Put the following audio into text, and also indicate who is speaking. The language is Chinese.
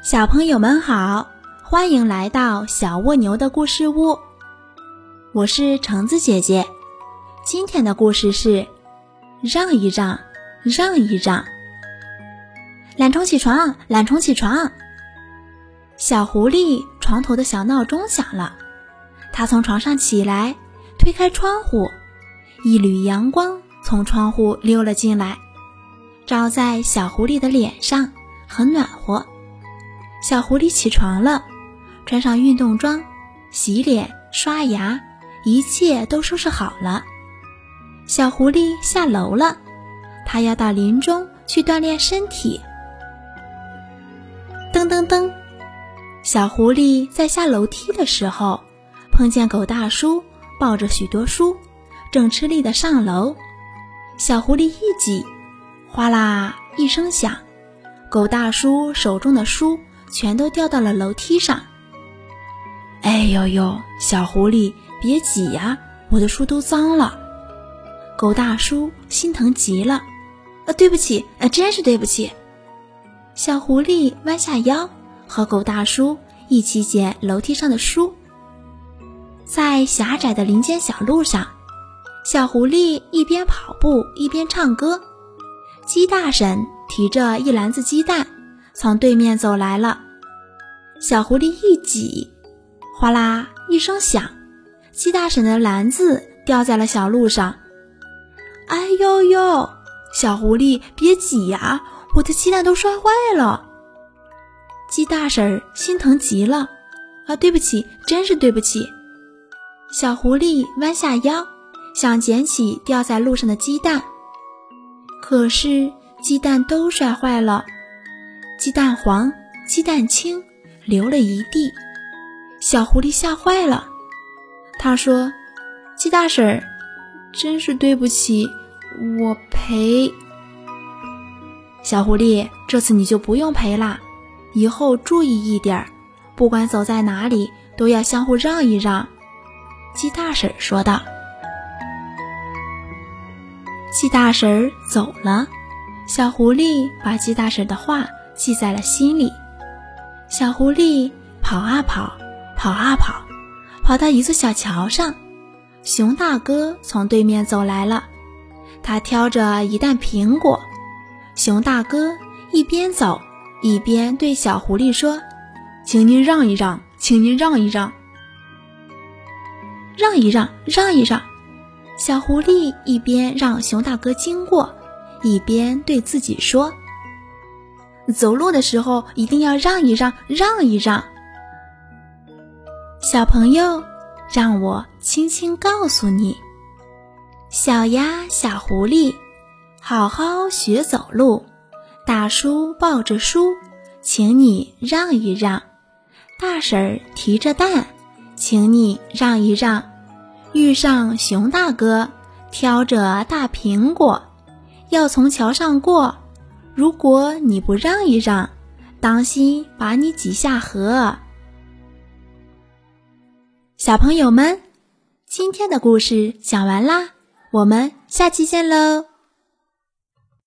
Speaker 1: 小朋友们好，欢迎来到小蜗牛的故事屋。我是橙子姐姐，今天的故事是：让一让，让一让。懒虫起床，懒虫起床。小狐狸床头的小闹钟响了，它从床上起来，推开窗户，一缕阳光从窗户溜了进来，照在小狐狸的脸上，很暖和。小狐狸起床了，穿上运动装，洗脸刷牙，一切都收拾好了。小狐狸下楼了，它要到林中去锻炼身体。噔噔噔，小狐狸在下楼梯的时候，碰见狗大叔抱着许多书，正吃力的上楼。小狐狸一挤，哗啦一声响，狗大叔手中的书。全都掉到了楼梯上。哎呦呦，小狐狸，别挤呀，我的书都脏了。狗大叔心疼极了。呃，对不起，呃，真是对不起。小狐狸弯下腰，和狗大叔一起捡楼梯上的书。在狭窄的林间小路上，小狐狸一边跑步一边唱歌。鸡大婶提着一篮子鸡蛋。从对面走来了，小狐狸一挤，哗啦一声响，鸡大婶的篮子掉在了小路上。哎呦呦，小狐狸别挤呀，我的鸡蛋都摔坏了。鸡大婶心疼极了，啊，对不起，真是对不起。小狐狸弯下腰，想捡起掉在路上的鸡蛋，可是鸡蛋都摔坏了。鸡蛋黄，鸡蛋清，流了一地，小狐狸吓坏了。他说：“鸡大婶，真是对不起，我赔。”小狐狸，这次你就不用赔啦，以后注意一点儿，不管走在哪里都要相互让一让。”鸡大婶说道。鸡大婶走了，小狐狸把鸡大婶的话。记在了心里。小狐狸跑啊跑，跑啊跑，跑到一座小桥上。熊大哥从对面走来了，他挑着一担苹果。熊大哥一边走一边对小狐狸说：“请您让一让，请您让一让，让一让，让一让。”小狐狸一边让熊大哥经过，一边对自己说。走路的时候一定要让一让，让一让。小朋友，让我轻轻告诉你：小鸭、小狐狸，好好学走路。大叔抱着书，请你让一让。大婶提着蛋，请你让一让。遇上熊大哥，挑着大苹果，要从桥上过。如果你不让一让，当心把你挤下河。小朋友们，今天的故事讲完啦，我们下期见喽。